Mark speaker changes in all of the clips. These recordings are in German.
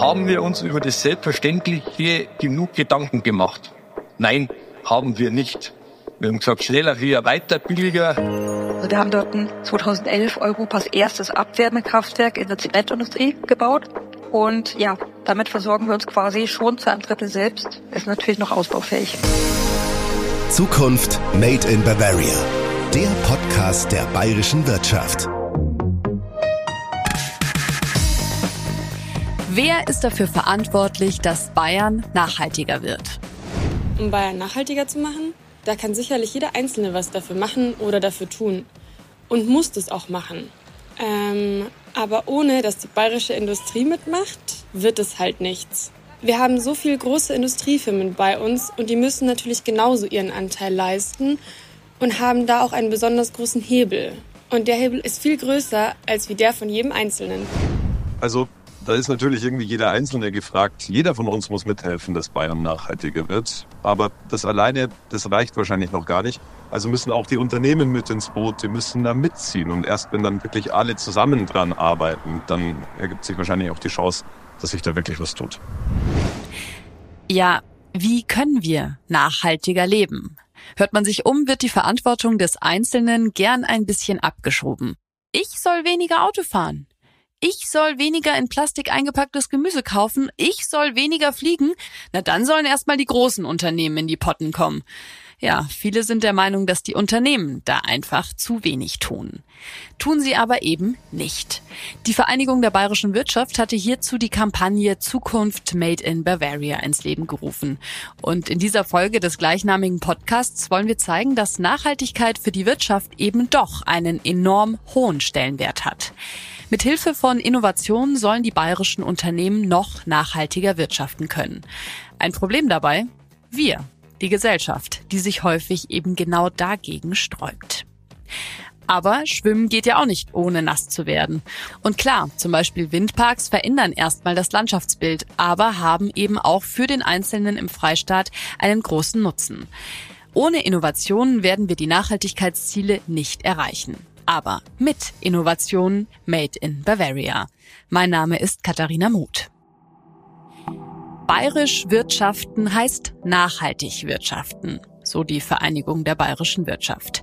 Speaker 1: Haben wir uns über das Selbstverständliche genug Gedanken gemacht? Nein, haben wir nicht. Wir haben gesagt, schneller, höher, weiter, billiger.
Speaker 2: Also wir haben dort 2011 Europas erstes Abwärmekraftwerk in der Zementindustrie gebaut. Und ja, damit versorgen wir uns quasi schon zu einem Drittel selbst. Ist natürlich noch ausbaufähig.
Speaker 3: Zukunft Made in Bavaria. Der Podcast der bayerischen Wirtschaft.
Speaker 4: Wer ist dafür verantwortlich, dass Bayern nachhaltiger wird?
Speaker 5: Um Bayern nachhaltiger zu machen, da kann sicherlich jeder Einzelne was dafür machen oder dafür tun. Und muss das auch machen. Ähm, aber ohne, dass die bayerische Industrie mitmacht, wird es halt nichts. Wir haben so viele große Industriefirmen bei uns und die müssen natürlich genauso ihren Anteil leisten und haben da auch einen besonders großen Hebel. Und der Hebel ist viel größer als wie der von jedem Einzelnen.
Speaker 6: Also da ist natürlich irgendwie jeder Einzelne gefragt. Jeder von uns muss mithelfen, dass Bayern nachhaltiger wird. Aber das alleine, das reicht wahrscheinlich noch gar nicht. Also müssen auch die Unternehmen mit ins Boot, die müssen da mitziehen. Und erst wenn dann wirklich alle zusammen dran arbeiten, dann ergibt sich wahrscheinlich auch die Chance, dass sich da wirklich was tut.
Speaker 4: Ja, wie können wir nachhaltiger leben? Hört man sich um, wird die Verantwortung des Einzelnen gern ein bisschen abgeschoben. Ich soll weniger Auto fahren ich soll weniger in Plastik eingepacktes Gemüse kaufen, ich soll weniger fliegen, na dann sollen erstmal die großen Unternehmen in die Potten kommen. Ja, viele sind der Meinung, dass die Unternehmen da einfach zu wenig tun. Tun sie aber eben nicht. Die Vereinigung der bayerischen Wirtschaft hatte hierzu die Kampagne Zukunft Made in Bavaria ins Leben gerufen. Und in dieser Folge des gleichnamigen Podcasts wollen wir zeigen, dass Nachhaltigkeit für die Wirtschaft eben doch einen enorm hohen Stellenwert hat. Mit Hilfe von Innovationen sollen die bayerischen Unternehmen noch nachhaltiger wirtschaften können. Ein Problem dabei? Wir, die Gesellschaft, die sich häufig eben genau dagegen sträubt. Aber Schwimmen geht ja auch nicht, ohne nass zu werden. Und klar, zum Beispiel Windparks verändern erstmal das Landschaftsbild, aber haben eben auch für den Einzelnen im Freistaat einen großen Nutzen. Ohne Innovationen werden wir die Nachhaltigkeitsziele nicht erreichen aber mit Innovationen made in Bavaria. Mein Name ist Katharina Muth. Bayerisch wirtschaften heißt nachhaltig wirtschaften so die Vereinigung der bayerischen Wirtschaft.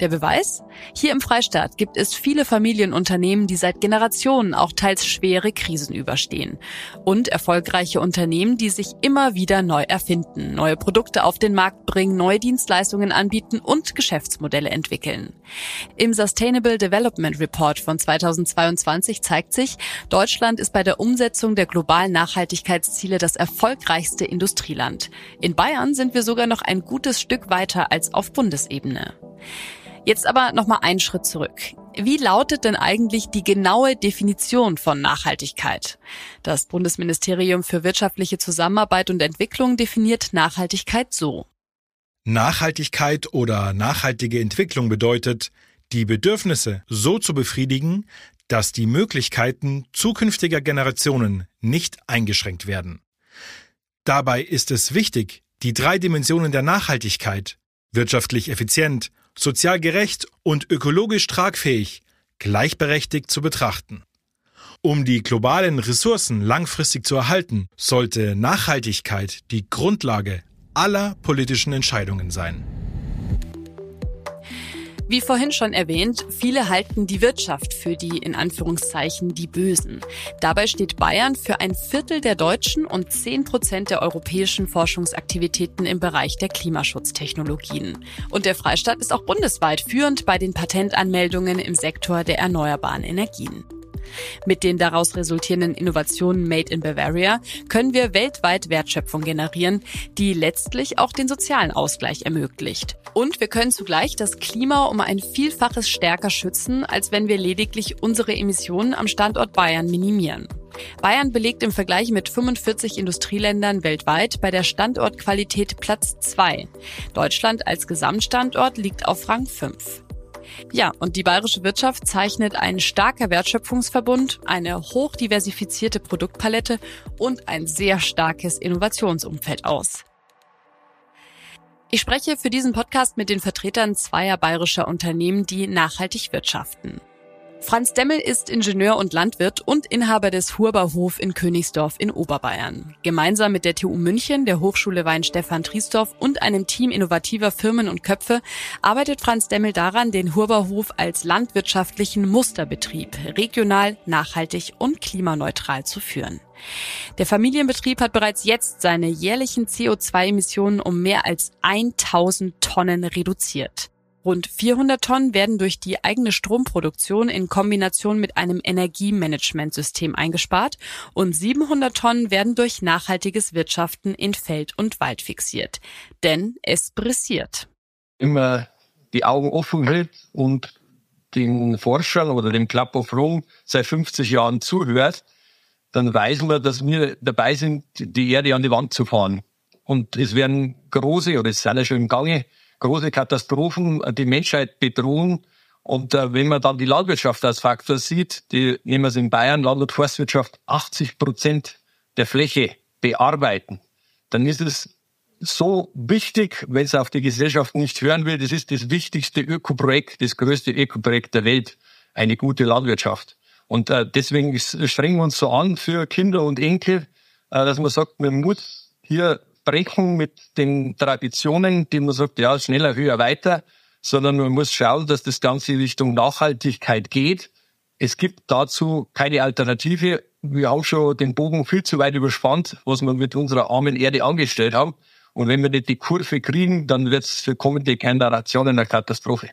Speaker 4: Der Beweis? Hier im Freistaat gibt es viele Familienunternehmen, die seit Generationen auch teils schwere Krisen überstehen. Und erfolgreiche Unternehmen, die sich immer wieder neu erfinden, neue Produkte auf den Markt bringen, neue Dienstleistungen anbieten und Geschäftsmodelle entwickeln. Im Sustainable Development Report von 2022 zeigt sich, Deutschland ist bei der Umsetzung der globalen Nachhaltigkeitsziele das erfolgreichste Industrieland. In Bayern sind wir sogar noch ein gutes Stück weiter als auf Bundesebene. Jetzt aber nochmal einen Schritt zurück. Wie lautet denn eigentlich die genaue Definition von Nachhaltigkeit? Das Bundesministerium für wirtschaftliche Zusammenarbeit und Entwicklung definiert Nachhaltigkeit so.
Speaker 7: Nachhaltigkeit oder nachhaltige Entwicklung bedeutet, die Bedürfnisse so zu befriedigen, dass die Möglichkeiten zukünftiger Generationen nicht eingeschränkt werden. Dabei ist es wichtig, die drei Dimensionen der Nachhaltigkeit wirtschaftlich effizient, sozial gerecht und ökologisch tragfähig gleichberechtigt zu betrachten. Um die globalen Ressourcen langfristig zu erhalten, sollte Nachhaltigkeit die Grundlage aller politischen Entscheidungen sein.
Speaker 4: Wie vorhin schon erwähnt, viele halten die Wirtschaft für die in Anführungszeichen die Bösen. Dabei steht Bayern für ein Viertel der deutschen und zehn Prozent der europäischen Forschungsaktivitäten im Bereich der Klimaschutztechnologien. Und der Freistaat ist auch bundesweit führend bei den Patentanmeldungen im Sektor der erneuerbaren Energien. Mit den daraus resultierenden Innovationen Made in Bavaria können wir weltweit Wertschöpfung generieren, die letztlich auch den sozialen Ausgleich ermöglicht. Und wir können zugleich das Klima um ein Vielfaches stärker schützen, als wenn wir lediglich unsere Emissionen am Standort Bayern minimieren. Bayern belegt im Vergleich mit 45 Industrieländern weltweit bei der Standortqualität Platz 2. Deutschland als Gesamtstandort liegt auf Rang 5. Ja, und die bayerische Wirtschaft zeichnet ein starker Wertschöpfungsverbund, eine hochdiversifizierte Produktpalette und ein sehr starkes Innovationsumfeld aus. Ich spreche für diesen Podcast mit den Vertretern zweier bayerischer Unternehmen, die nachhaltig wirtschaften. Franz Demmel ist Ingenieur und Landwirt und Inhaber des Hurberhof in Königsdorf in Oberbayern. Gemeinsam mit der TU München, der Hochschule Weinstefan Triesdorf und einem Team innovativer Firmen und Köpfe arbeitet Franz Demmel daran, den Hurberhof als landwirtschaftlichen Musterbetrieb regional, nachhaltig und klimaneutral zu führen. Der Familienbetrieb hat bereits jetzt seine jährlichen CO2-Emissionen um mehr als 1000 Tonnen reduziert. Rund 400 Tonnen werden durch die eigene Stromproduktion in Kombination mit einem Energiemanagementsystem eingespart und 700 Tonnen werden durch nachhaltiges Wirtschaften in Feld und Wald fixiert. Denn es pressiert.
Speaker 1: Immer die Augen offen hält und den Forschern oder dem Club of Rome seit 50 Jahren zuhört, dann weiß man, dass wir dabei sind, die Erde an die Wand zu fahren. Und es werden große, oder es sind ja schon im Gange, große Katastrophen die Menschheit bedrohen. Und äh, wenn man dann die Landwirtschaft als Faktor sieht, die nehmen wir es in Bayern, Land- und Forstwirtschaft 80 Prozent der Fläche bearbeiten, dann ist es so wichtig, wenn es auf die Gesellschaft nicht hören will, das ist das wichtigste Ökoprojekt, das größte Ökoprojekt der Welt, eine gute Landwirtschaft. Und äh, deswegen strengen wir uns so an für Kinder und Enkel, äh, dass man sagt, man muss hier brechen mit den Traditionen, die man sagt, ja, schneller, höher, weiter, sondern man muss schauen, dass das Ganze Richtung Nachhaltigkeit geht. Es gibt dazu keine Alternative. Wir haben schon den Bogen viel zu weit überspannt, was wir mit unserer armen Erde angestellt haben. Und wenn wir nicht die Kurve kriegen, dann wird es für kommende Generationen eine Katastrophe.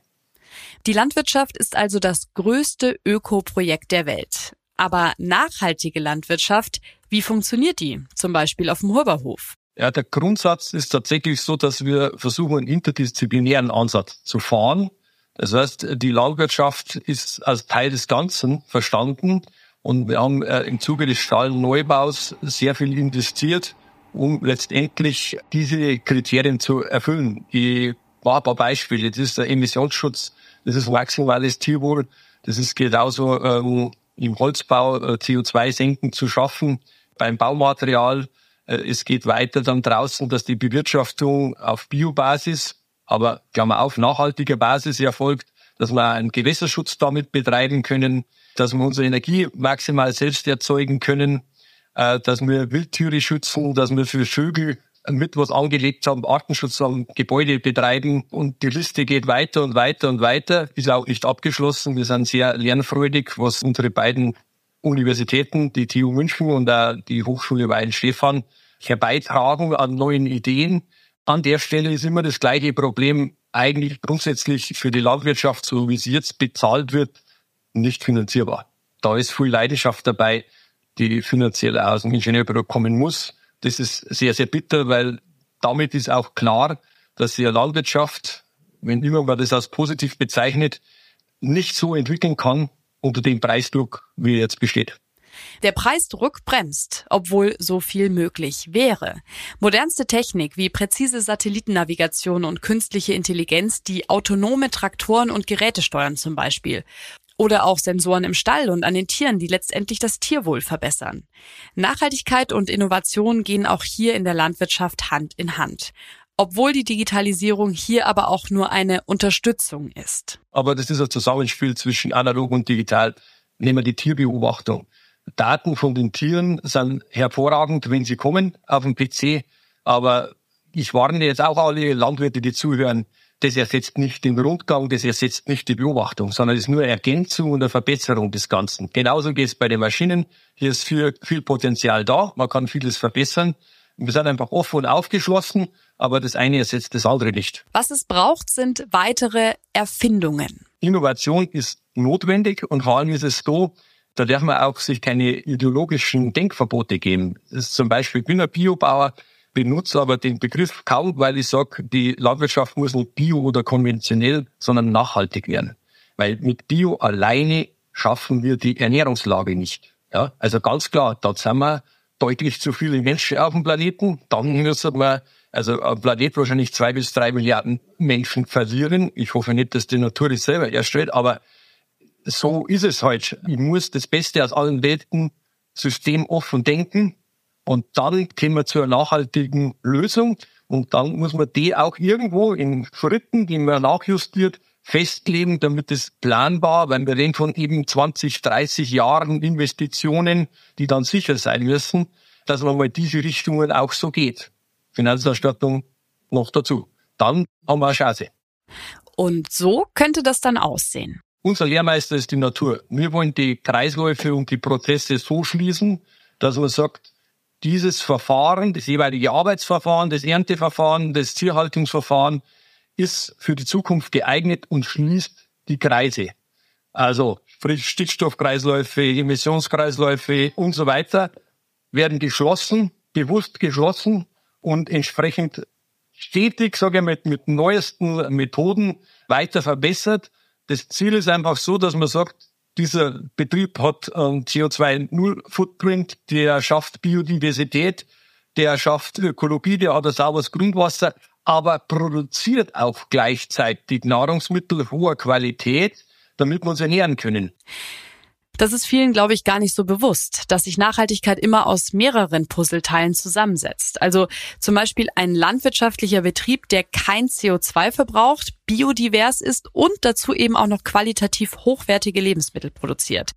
Speaker 4: Die Landwirtschaft ist also das größte Ökoprojekt der Welt. Aber nachhaltige Landwirtschaft, wie funktioniert die? Zum Beispiel auf dem Hurberhof.
Speaker 1: Ja, der Grundsatz ist tatsächlich so, dass wir versuchen, einen interdisziplinären Ansatz zu fahren. Das heißt, die Landwirtschaft ist als Teil des Ganzen verstanden und wir haben äh, im Zuge des Stallneubaus sehr viel investiert, um letztendlich diese Kriterien zu erfüllen. Ich war ein paar Beispiele. Das ist der Emissionsschutz, das ist maximales Tierwohl, das ist genauso ähm, im Holzbau äh, CO2-Senken zu schaffen, beim Baumaterial es geht weiter dann draußen, dass die Bewirtschaftung auf Biobasis, aber Klammer auf, nachhaltiger Basis erfolgt, dass wir einen Gewässerschutz damit betreiben können, dass wir unsere Energie maximal selbst erzeugen können, äh, dass wir Wildtiere schützen, dass wir für Vögel mit was angelegt haben, Artenschutz am Gebäude betreiben und die Liste geht weiter und weiter und weiter, ist auch nicht abgeschlossen. Wir sind sehr lernfreudig, was unsere beiden Universitäten, die TU München und auch die Hochschule Weihenstephan herbeitragen an neuen Ideen. An der Stelle ist immer das gleiche Problem, eigentlich grundsätzlich für die Landwirtschaft, so wie sie jetzt bezahlt wird, nicht finanzierbar. Da ist viel Leidenschaft dabei, die finanziell aus dem Ingenieurbüro kommen muss. Das ist sehr, sehr bitter, weil damit ist auch klar, dass die Landwirtschaft, wenn immer man das als positiv bezeichnet, nicht so entwickeln kann, unter dem Preisdruck, wie er jetzt besteht.
Speaker 4: Der Preisdruck bremst, obwohl so viel möglich wäre. Modernste Technik wie präzise Satellitennavigation und künstliche Intelligenz, die autonome Traktoren und Geräte steuern zum Beispiel. Oder auch Sensoren im Stall und an den Tieren, die letztendlich das Tierwohl verbessern. Nachhaltigkeit und Innovation gehen auch hier in der Landwirtschaft Hand in Hand obwohl die Digitalisierung hier aber auch nur eine Unterstützung ist.
Speaker 1: Aber das ist ein Zusammenspiel zwischen analog und digital. Nehmen wir die Tierbeobachtung. Daten von den Tieren sind hervorragend, wenn sie kommen auf dem PC. Aber ich warne jetzt auch alle Landwirte, die zuhören, das ersetzt nicht den Rundgang, das ersetzt nicht die Beobachtung, sondern es ist nur eine Ergänzung und eine Verbesserung des Ganzen. Genauso geht es bei den Maschinen. Hier ist viel, viel Potenzial da. Man kann vieles verbessern. Wir sind einfach offen und aufgeschlossen, aber das eine ersetzt das andere nicht.
Speaker 4: Was es braucht, sind weitere Erfindungen.
Speaker 1: Innovation ist notwendig und vor allem ist es so, da darf man auch sich keine ideologischen Denkverbote geben. Das ist zum Beispiel, ich bin ein Biobauer, benutze aber den Begriff kaum, weil ich sage, die Landwirtschaft muss nicht bio oder konventionell, sondern nachhaltig werden. Weil mit Bio alleine schaffen wir die Ernährungslage nicht. Ja, also ganz klar, da sind wir deutlich zu viele Menschen auf dem Planeten. Dann müssen wir also am Planet wahrscheinlich zwei bis drei Milliarden Menschen verlieren. Ich hoffe nicht, dass die Natur das selber erstellt, aber so ist es halt. Ich muss das Beste aus allen Welten systemoffen denken und dann kommen wir zu einer nachhaltigen Lösung und dann muss man die auch irgendwo in Schritten, die man nachjustiert, festlegen, damit es planbar, weil wir reden von eben 20, 30 Jahren Investitionen, die dann sicher sein müssen, dass man mal diese Richtungen auch so geht. Finanzausstattung noch dazu. Dann haben wir eine Chance.
Speaker 4: Und so könnte das dann aussehen.
Speaker 1: Unser Lehrmeister ist die Natur. Wir wollen die Kreisläufe und die Prozesse so schließen, dass man sagt, dieses Verfahren, das jeweilige Arbeitsverfahren, das Ernteverfahren, das Tierhaltungsverfahren ist für die Zukunft geeignet und schließt die Kreise. Also Stickstoffkreisläufe, Emissionskreisläufe und so weiter werden geschlossen, bewusst geschlossen und entsprechend stetig, sage ich mal, mit, neuesten Methoden weiter verbessert. Das Ziel ist einfach so, dass man sagt, dieser Betrieb hat einen CO2-Null-Footprint, der schafft Biodiversität, der schafft Ökologie, der hat ein sauberes Grundwasser, aber produziert auch gleichzeitig Nahrungsmittel hoher Qualität, damit wir uns ernähren können.
Speaker 4: Das ist vielen, glaube ich, gar nicht so bewusst, dass sich Nachhaltigkeit immer aus mehreren Puzzleteilen zusammensetzt. Also zum Beispiel ein landwirtschaftlicher Betrieb, der kein CO2 verbraucht, biodivers ist und dazu eben auch noch qualitativ hochwertige Lebensmittel produziert.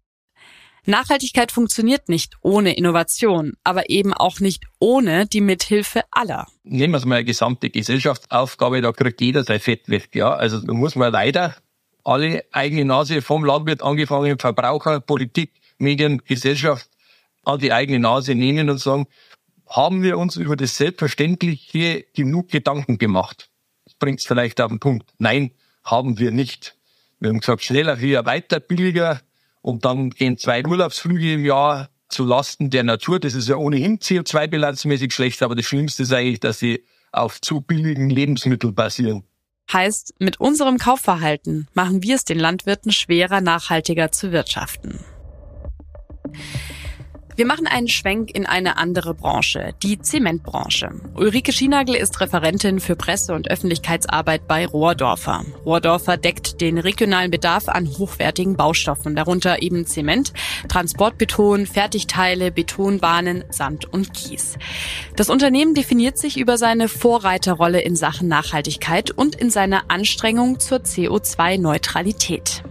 Speaker 4: Nachhaltigkeit funktioniert nicht ohne Innovation, aber eben auch nicht ohne die Mithilfe aller.
Speaker 1: Nehmen wir es mal eine gesamte Gesellschaftsaufgabe, da kriegt jeder sein Fett weg. Ja, also da muss man leider alle eigene Nase vom Landwirt angefangen, Verbraucher, Politik, Medien, Gesellschaft an die eigene Nase nehmen und sagen, haben wir uns über das Selbstverständliche genug Gedanken gemacht? Das bringt es vielleicht auf den Punkt. Nein, haben wir nicht. Wir haben gesagt, schneller, höher, weiter, billiger. Und dann gehen zwei Urlaubsflüge im Jahr zu Lasten der Natur. Das ist ja ohnehin CO2-bilanzmäßig schlecht, aber das Schlimmste ist eigentlich, dass sie auf zu billigen Lebensmitteln basieren.
Speaker 4: Heißt, mit unserem Kaufverhalten machen wir es den Landwirten schwerer, nachhaltiger zu wirtschaften. Wir machen einen Schwenk in eine andere Branche, die Zementbranche. Ulrike Schienagel ist Referentin für Presse- und Öffentlichkeitsarbeit bei Rohrdorfer. Rohrdorfer deckt den regionalen Bedarf an hochwertigen Baustoffen, darunter eben Zement, Transportbeton, Fertigteile, Betonbahnen, Sand und Kies. Das Unternehmen definiert sich über seine Vorreiterrolle in Sachen Nachhaltigkeit und in seiner Anstrengung zur CO2-Neutralität.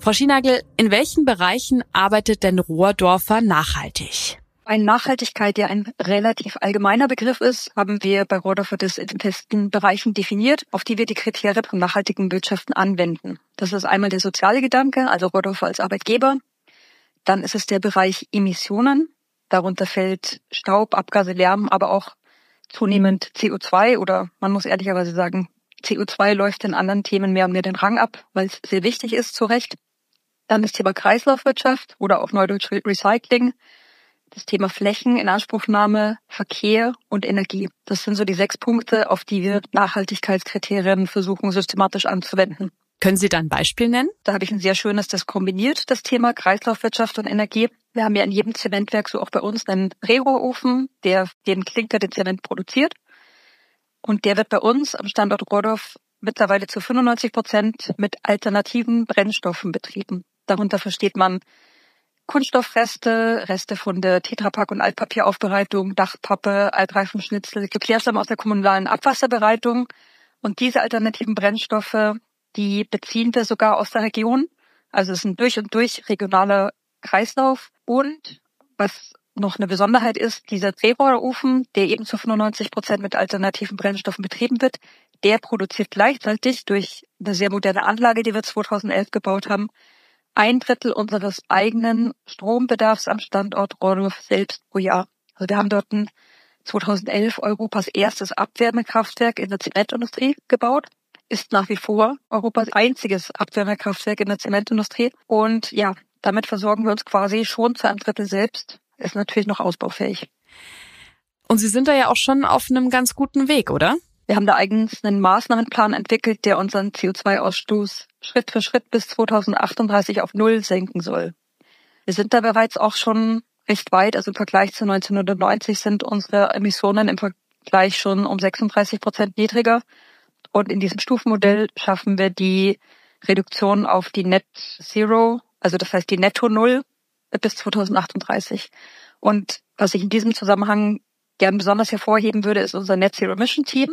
Speaker 4: Frau Schienagel, in welchen Bereichen arbeitet denn Rohrdorfer nachhaltig?
Speaker 2: Eine Nachhaltigkeit, der ein relativ allgemeiner Begriff ist, haben wir bei Rohrdorfer das in festen Bereichen definiert, auf die wir die Kriterien von nachhaltigen Wirtschaften anwenden. Das ist einmal der soziale Gedanke, also Rohrdorfer als Arbeitgeber. Dann ist es der Bereich Emissionen. Darunter fällt Staub, Abgase, Lärm, aber auch zunehmend CO2 oder man muss ehrlicherweise sagen, CO2 läuft in anderen Themen mehr und mehr den Rang ab, weil es sehr wichtig ist, zu Recht. Dann das Thema Kreislaufwirtschaft oder auch Neudeutsch Recycling. Das Thema Flächen, Inanspruchnahme, Verkehr und Energie. Das sind so die sechs Punkte, auf die wir Nachhaltigkeitskriterien versuchen systematisch anzuwenden.
Speaker 4: Können Sie da ein Beispiel nennen?
Speaker 2: Da habe ich ein sehr schönes, das kombiniert, das Thema Kreislaufwirtschaft und Energie. Wir haben ja in jedem Zementwerk, so auch bei uns, einen Rerohrofen, der den Klinker, den Zement produziert. Und der wird bei uns am Standort Rohrdorf mittlerweile zu 95 Prozent mit alternativen Brennstoffen betrieben. Darunter versteht man Kunststoffreste, Reste von der Tetrapack- und Altpapieraufbereitung, Dachpappe, Altreifenschnitzel, Geklärsamen aus der kommunalen Abwasserbereitung. Und diese alternativen Brennstoffe, die beziehen wir sogar aus der Region. Also es ist ein durch und durch regionaler Kreislauf. Und was noch eine Besonderheit ist, dieser Drehrohrofen, der eben zu 95 Prozent mit alternativen Brennstoffen betrieben wird, der produziert gleichzeitig durch eine sehr moderne Anlage, die wir 2011 gebaut haben, ein Drittel unseres eigenen Strombedarfs am Standort Rohrdorf selbst pro Jahr. Also wir haben dort ein 2011 Europas erstes Abwärmekraftwerk in der Zementindustrie gebaut, ist nach wie vor Europas einziges Abwärmekraftwerk in der Zementindustrie. Und ja, damit versorgen wir uns quasi schon zu einem Drittel selbst. Ist natürlich noch ausbaufähig.
Speaker 4: Und Sie sind da ja auch schon auf einem ganz guten Weg, oder?
Speaker 2: Wir haben da eigens einen Maßnahmenplan entwickelt, der unseren CO2-Ausstoß Schritt für Schritt bis 2038 auf Null senken soll. Wir sind da bereits auch schon recht weit. Also im Vergleich zu 1990 sind unsere Emissionen im Vergleich schon um 36 Prozent niedriger. Und in diesem Stufenmodell schaffen wir die Reduktion auf die Net Zero, also das heißt die Netto Null bis 2038. Und was ich in diesem Zusammenhang gern besonders hervorheben würde, ist unser Net Zero Emission Team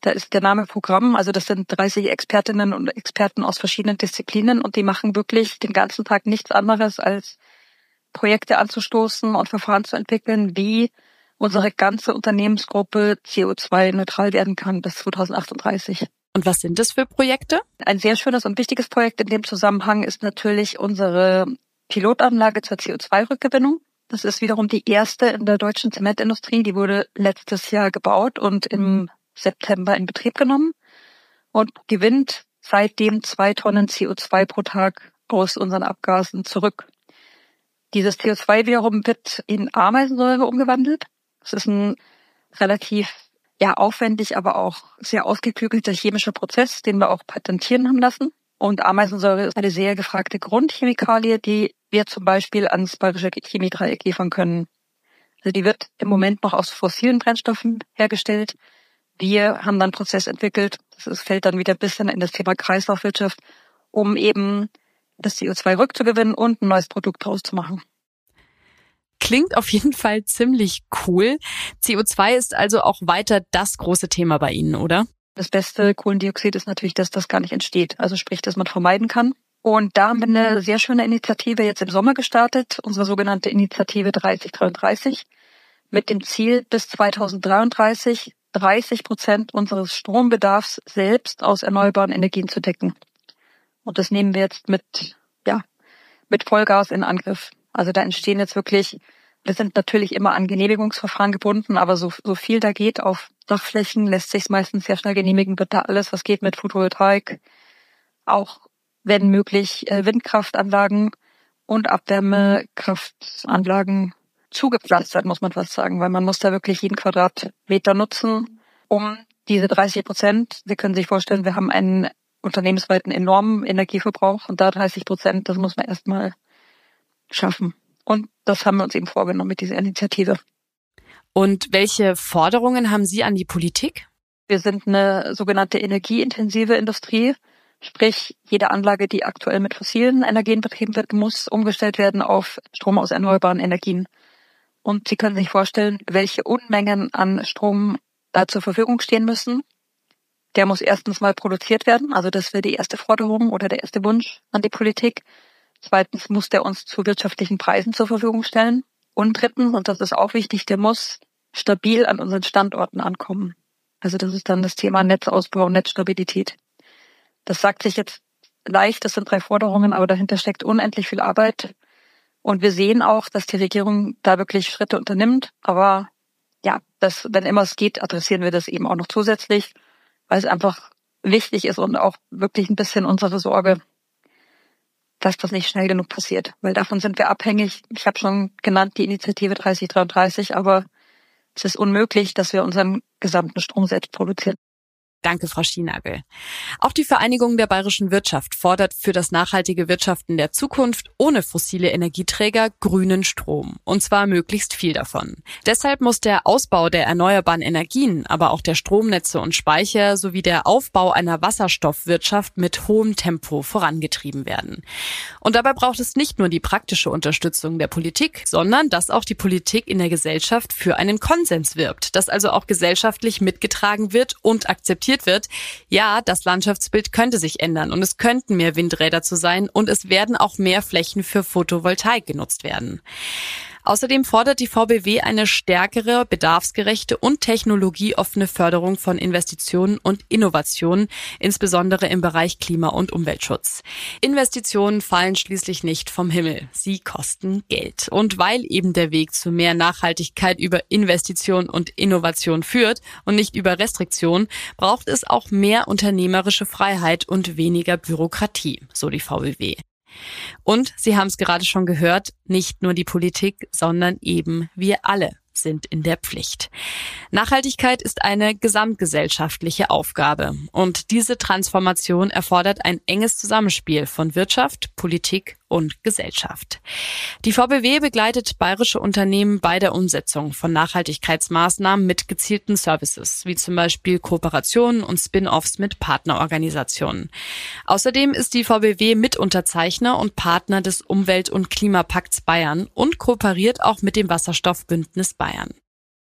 Speaker 2: Da ist der Name Programm, also das sind 30 Expertinnen und Experten aus verschiedenen Disziplinen und die machen wirklich den ganzen Tag nichts anderes als Projekte anzustoßen und Verfahren zu entwickeln, wie unsere ganze Unternehmensgruppe CO2-neutral werden kann bis 2038.
Speaker 4: Und was sind das für Projekte?
Speaker 2: Ein sehr schönes und wichtiges Projekt in dem Zusammenhang ist natürlich unsere Pilotanlage zur CO2-Rückgewinnung. Das ist wiederum die erste in der deutschen Zementindustrie. Die wurde letztes Jahr gebaut und im September in Betrieb genommen und gewinnt seitdem zwei Tonnen CO2 pro Tag aus unseren Abgasen zurück. Dieses CO2 wiederum wird in Ameisensäure umgewandelt. Das ist ein relativ ja aufwendig, aber auch sehr ausgeklügelter chemischer Prozess, den wir auch patentieren haben lassen. Und Ameisensäure ist eine sehr gefragte Grundchemikalie, die wir zum Beispiel ans Bayerische Chemiedreieck liefern können. Also die wird im Moment noch aus fossilen Brennstoffen hergestellt. Wir haben dann einen Prozess entwickelt, das fällt dann wieder ein bisschen in das Thema Kreislaufwirtschaft, um eben das CO2 rückzugewinnen und ein neues Produkt draus zu machen.
Speaker 4: Klingt auf jeden Fall ziemlich cool. CO2 ist also auch weiter das große Thema bei Ihnen, oder?
Speaker 2: Das beste Kohlendioxid ist natürlich, dass das gar nicht entsteht. Also sprich, dass man vermeiden kann. Und da haben wir eine sehr schöne Initiative jetzt im Sommer gestartet, unsere sogenannte Initiative 3033, mit dem Ziel, bis 2033 30 Prozent unseres Strombedarfs selbst aus erneuerbaren Energien zu decken. Und das nehmen wir jetzt mit, ja, mit Vollgas in Angriff. Also da entstehen jetzt wirklich, wir sind natürlich immer an Genehmigungsverfahren gebunden, aber so, so viel da geht auf Dachflächen lässt sich meistens sehr schnell genehmigen, wird da alles, was geht mit Photovoltaik, auch wenn möglich äh, Windkraftanlagen und Abwärmekraftanlagen zugepflastert, muss man fast sagen, weil man muss da wirklich jeden Quadratmeter nutzen, um diese 30 Prozent, Sie können sich vorstellen, wir haben einen unternehmensweiten enormen Energieverbrauch und da 30 Prozent, das muss man erstmal schaffen. Und das haben wir uns eben vorgenommen mit dieser Initiative.
Speaker 4: Und welche Forderungen haben Sie an die Politik?
Speaker 2: Wir sind eine sogenannte energieintensive Industrie. Sprich, jede Anlage, die aktuell mit fossilen Energien betrieben wird, muss umgestellt werden auf Strom aus erneuerbaren Energien. Und Sie können sich vorstellen, welche Unmengen an Strom da zur Verfügung stehen müssen. Der muss erstens mal produziert werden. Also das wäre die erste Forderung oder der erste Wunsch an die Politik. Zweitens muss der uns zu wirtschaftlichen Preisen zur Verfügung stellen. Und drittens, und das ist auch wichtig, der muss stabil an unseren Standorten ankommen. Also das ist dann das Thema Netzausbau Netzstabilität. Das sagt sich jetzt leicht, das sind drei Forderungen, aber dahinter steckt unendlich viel Arbeit. Und wir sehen auch, dass die Regierung da wirklich Schritte unternimmt. Aber ja, das, wenn immer es geht, adressieren wir das eben auch noch zusätzlich, weil es einfach wichtig ist und auch wirklich ein bisschen unsere Sorge, dass das nicht schnell genug passiert, weil davon sind wir abhängig. Ich habe schon genannt die Initiative 3033, aber es ist unmöglich, dass wir unseren gesamten Strom selbst produzieren.
Speaker 4: Danke, Frau Schienagel. Auch die Vereinigung der bayerischen Wirtschaft fordert für das nachhaltige Wirtschaften der Zukunft ohne fossile Energieträger grünen Strom. Und zwar möglichst viel davon. Deshalb muss der Ausbau der erneuerbaren Energien, aber auch der Stromnetze und Speicher sowie der Aufbau einer Wasserstoffwirtschaft mit hohem Tempo vorangetrieben werden. Und dabei braucht es nicht nur die praktische Unterstützung der Politik, sondern dass auch die Politik in der Gesellschaft für einen Konsens wirbt, dass also auch gesellschaftlich mitgetragen wird und akzeptiert akzeptiert wird, ja, das Landschaftsbild könnte sich ändern und es könnten mehr Windräder zu sein und es werden auch mehr Flächen für Photovoltaik genutzt werden. Außerdem fordert die VBW eine stärkere, bedarfsgerechte und technologieoffene Förderung von Investitionen und Innovationen, insbesondere im Bereich Klima- und Umweltschutz. Investitionen fallen schließlich nicht vom Himmel. Sie kosten Geld. Und weil eben der Weg zu mehr Nachhaltigkeit über Investition und Innovation führt und nicht über Restriktion, braucht es auch mehr unternehmerische Freiheit und weniger Bürokratie, so die VBW. Und Sie haben es gerade schon gehört, nicht nur die Politik, sondern eben wir alle sind in der Pflicht. Nachhaltigkeit ist eine gesamtgesellschaftliche Aufgabe und diese Transformation erfordert ein enges Zusammenspiel von Wirtschaft, Politik und Gesellschaft. Die VBW begleitet bayerische Unternehmen bei der Umsetzung von Nachhaltigkeitsmaßnahmen mit gezielten Services, wie zum Beispiel Kooperationen und Spin-offs mit Partnerorganisationen. Außerdem ist die VBW Mitunterzeichner und Partner des Umwelt- und Klimapakts Bayern und kooperiert auch mit dem Wasserstoffbündnis Bayern.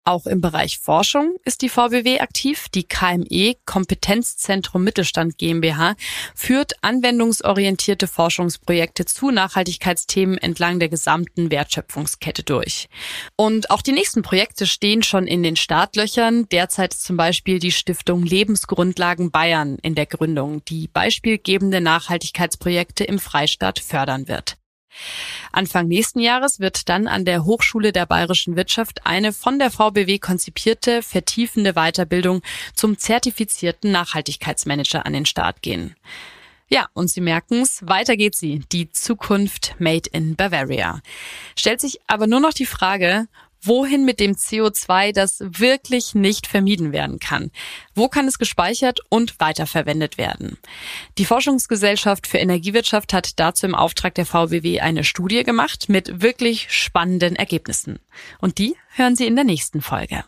Speaker 4: Auch im Bereich Forschung ist die VBW aktiv. Die KME Kompetenzzentrum Mittelstand GmbH führt anwendungsorientierte Forschungsprojekte zu Nachhaltigkeitsthemen entlang der gesamten Wertschöpfungskette durch. Und auch die nächsten Projekte stehen schon in den Startlöchern. Derzeit ist zum Beispiel die Stiftung Lebensgrundlagen Bayern in der Gründung, die beispielgebende Nachhaltigkeitsprojekte im Freistaat fördern wird. Anfang nächsten Jahres wird dann an der Hochschule der Bayerischen Wirtschaft eine von der VBW konzipierte, vertiefende Weiterbildung zum zertifizierten Nachhaltigkeitsmanager an den Start gehen. Ja, und Sie merken's, weiter geht sie, die Zukunft Made in Bavaria. Stellt sich aber nur noch die Frage, Wohin mit dem CO2, das wirklich nicht vermieden werden kann? Wo kann es gespeichert und weiterverwendet werden? Die Forschungsgesellschaft für Energiewirtschaft hat dazu im Auftrag der VBW eine Studie gemacht mit wirklich spannenden Ergebnissen. Und die hören Sie in der nächsten Folge.